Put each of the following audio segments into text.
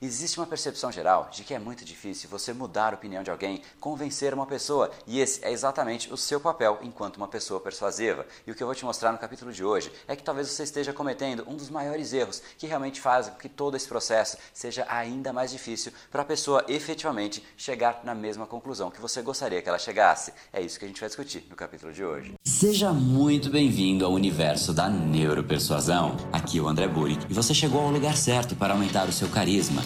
Existe uma percepção geral de que é muito difícil você mudar a opinião de alguém, convencer uma pessoa, e esse é exatamente o seu papel enquanto uma pessoa persuasiva. E o que eu vou te mostrar no capítulo de hoje é que talvez você esteja cometendo um dos maiores erros que realmente fazem com que todo esse processo seja ainda mais difícil para a pessoa efetivamente chegar na mesma conclusão que você gostaria que ela chegasse. É isso que a gente vai discutir no capítulo de hoje. Seja muito bem-vindo ao universo da neuropersuasão. Aqui é o André Burick e você chegou ao lugar certo para aumentar o seu carisma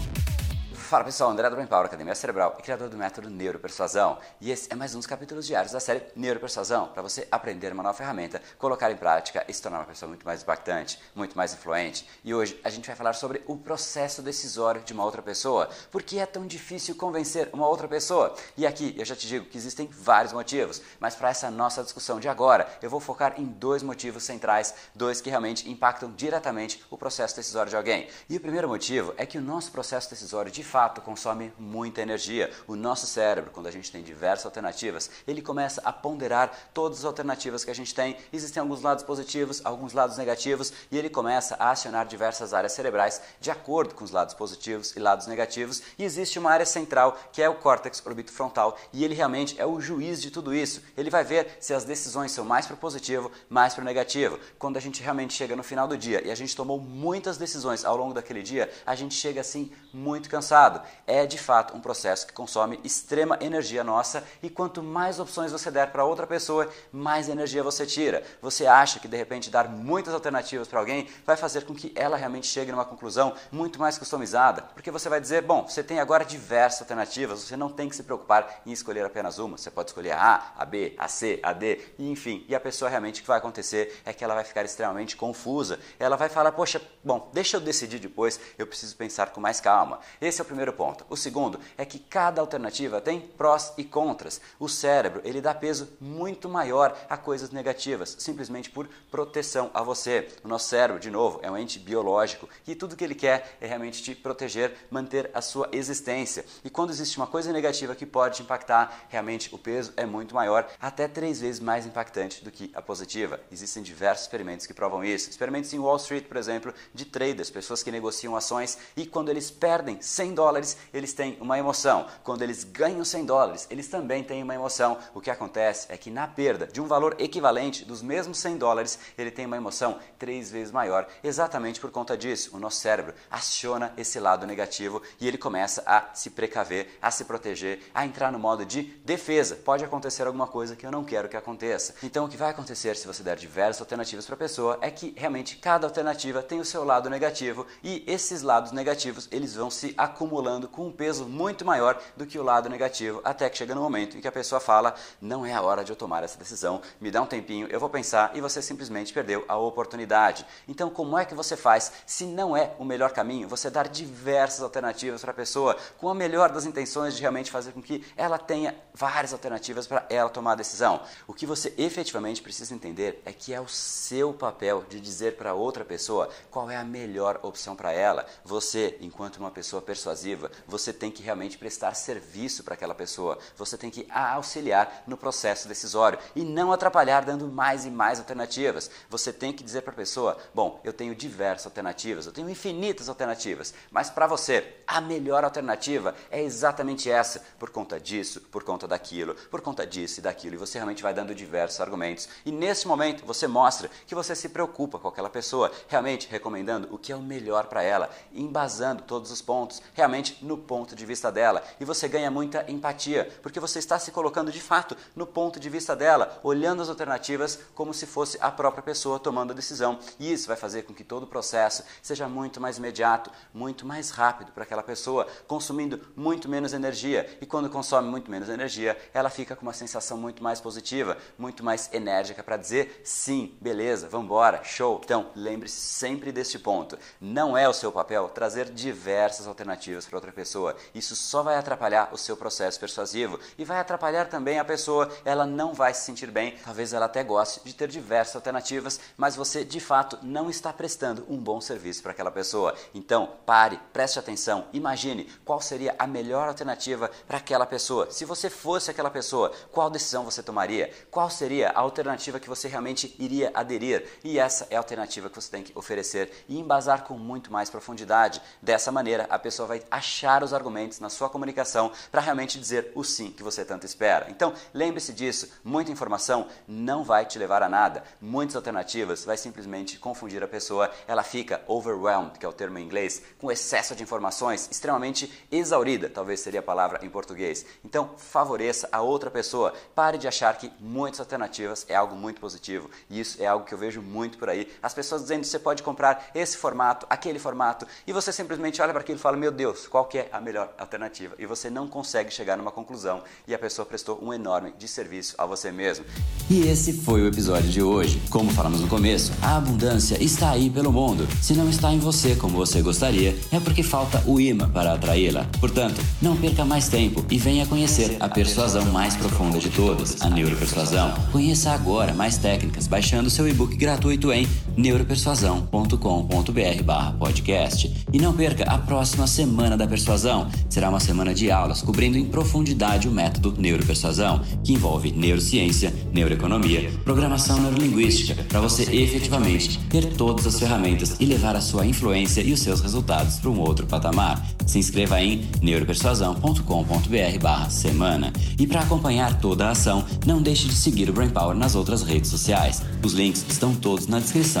Fala pessoal, André do Brain Power, Academia Cerebral e criador do método Neuropersuasão. E esse é mais um dos capítulos diários da série Neuropersuasão, para você aprender uma nova ferramenta, colocar em prática e se tornar uma pessoa muito mais impactante, muito mais influente. E hoje a gente vai falar sobre o processo decisório de uma outra pessoa. Por que é tão difícil convencer uma outra pessoa? E aqui eu já te digo que existem vários motivos, mas para essa nossa discussão de agora, eu vou focar em dois motivos centrais, dois que realmente impactam diretamente o processo decisório de alguém. E o primeiro motivo é que o nosso processo decisório de fato fato consome muita energia. O nosso cérebro, quando a gente tem diversas alternativas, ele começa a ponderar todas as alternativas que a gente tem. Existem alguns lados positivos, alguns lados negativos, e ele começa a acionar diversas áreas cerebrais de acordo com os lados positivos e lados negativos. E existe uma área central que é o córtex orbitofrontal, e ele realmente é o juiz de tudo isso. Ele vai ver se as decisões são mais para o positivo, mais para o negativo. Quando a gente realmente chega no final do dia e a gente tomou muitas decisões ao longo daquele dia, a gente chega assim muito cansado é de fato um processo que consome extrema energia nossa e quanto mais opções você der para outra pessoa, mais energia você tira. Você acha que de repente dar muitas alternativas para alguém vai fazer com que ela realmente chegue numa conclusão muito mais customizada, porque você vai dizer, bom, você tem agora diversas alternativas, você não tem que se preocupar em escolher apenas uma, você pode escolher a A, a B, a C, a D, enfim, e a pessoa realmente o que vai acontecer é que ela vai ficar extremamente confusa. Ela vai falar, poxa, bom, deixa eu decidir depois, eu preciso pensar com mais calma. Esse é o primeiro primeiro ponto. O segundo é que cada alternativa tem prós e contras. O cérebro ele dá peso muito maior a coisas negativas, simplesmente por proteção a você. O nosso cérebro, de novo, é um ente biológico e tudo que ele quer é realmente te proteger, manter a sua existência. E quando existe uma coisa negativa que pode te impactar, realmente o peso é muito maior, até três vezes mais impactante do que a positiva. Existem diversos experimentos que provam isso. Experimentos em Wall Street, por exemplo, de traders, pessoas que negociam ações e quando eles perdem 100 dólares dólares, eles têm uma emoção. Quando eles ganham 100 dólares, eles também têm uma emoção. O que acontece é que na perda de um valor equivalente dos mesmos 100 dólares, ele tem uma emoção três vezes maior. Exatamente por conta disso, o nosso cérebro aciona esse lado negativo e ele começa a se precaver, a se proteger, a entrar no modo de defesa. Pode acontecer alguma coisa que eu não quero que aconteça. Então, o que vai acontecer se você der diversas alternativas para a pessoa é que realmente cada alternativa tem o seu lado negativo e esses lados negativos eles vão se acumulando acumulando com um peso muito maior do que o lado negativo, até que chega no momento em que a pessoa fala: não é a hora de eu tomar essa decisão, me dá um tempinho, eu vou pensar, e você simplesmente perdeu a oportunidade. Então, como é que você faz se não é o melhor caminho? Você dar diversas alternativas para a pessoa, com a melhor das intenções de realmente fazer com que ela tenha várias alternativas para ela tomar a decisão. O que você efetivamente precisa entender é que é o seu papel de dizer para outra pessoa qual é a melhor opção para ela. Você, enquanto uma pessoa persuasiva, você tem que realmente prestar serviço para aquela pessoa, você tem que auxiliar no processo decisório e não atrapalhar dando mais e mais alternativas. Você tem que dizer para a pessoa: bom, eu tenho diversas alternativas, eu tenho infinitas alternativas, mas para você, a melhor alternativa é exatamente essa, por conta disso, por conta daquilo, por conta disso e daquilo, e você realmente vai dando diversos argumentos. E nesse momento você mostra que você se preocupa com aquela pessoa, realmente recomendando o que é o melhor para ela, embasando todos os pontos, realmente no ponto de vista dela. E você ganha muita empatia, porque você está se colocando de fato no ponto de vista dela, olhando as alternativas como se fosse a própria pessoa tomando a decisão. E isso vai fazer com que todo o processo seja muito mais imediato, muito mais rápido para aquela pessoa, consumindo muito menos energia. E quando consome muito menos energia, ela fica com uma sensação muito mais positiva, muito mais enérgica para dizer sim, beleza, vamos embora, show. Então, lembre-se sempre deste ponto. Não é o seu papel trazer diversas alternativas negativas para outra pessoa. Isso só vai atrapalhar o seu processo persuasivo e vai atrapalhar também a pessoa. Ela não vai se sentir bem. Talvez ela até goste de ter diversas alternativas, mas você de fato não está prestando um bom serviço para aquela pessoa. Então, pare, preste atenção, imagine qual seria a melhor alternativa para aquela pessoa. Se você fosse aquela pessoa, qual decisão você tomaria? Qual seria a alternativa que você realmente iria aderir? E essa é a alternativa que você tem que oferecer e embasar com muito mais profundidade. Dessa maneira, a pessoa vai achar os argumentos na sua comunicação para realmente dizer o sim que você tanto espera. Então, lembre-se disso, muita informação não vai te levar a nada. Muitas alternativas vai simplesmente confundir a pessoa, ela fica overwhelmed, que é o termo em inglês, com excesso de informações, extremamente exaurida, talvez seria a palavra em português. Então, favoreça a outra pessoa. Pare de achar que muitas alternativas é algo muito positivo. E isso é algo que eu vejo muito por aí. As pessoas dizendo que você pode comprar esse formato, aquele formato, e você simplesmente olha para aquilo e fala: "Meu Deus, qual que é a melhor alternativa?" E você não consegue chegar numa conclusão e a pessoa prestou um enorme desserviço a você mesmo. E esse foi o episódio de hoje. Como falamos no começo, a abundância está aí pelo mundo. Se não está em você como você gostaria, é porque falta o imã para atraí-la. Portanto, não perca mais tempo e venha conhecer a persuasão mais profunda de todas, a neuropersuasão. Conheça agora mais técnicas baixando seu e-book gratuito em neuropersuasão.com.br/podcast. E não perca a próxima semana da persuasão. Será uma semana de aulas cobrindo em profundidade o método neuropersuasão, que envolve neurociência, neuroeconomia, programação neurolinguística, para você efetivamente ter todas as ferramentas e levar a sua influência e os seus resultados para um outro patamar. Se inscreva em neuropersuasão.com.br/semana. E para acompanhar toda a ação, não deixe de seguir o Brain Power nas outras redes sociais. Os links estão todos na descrição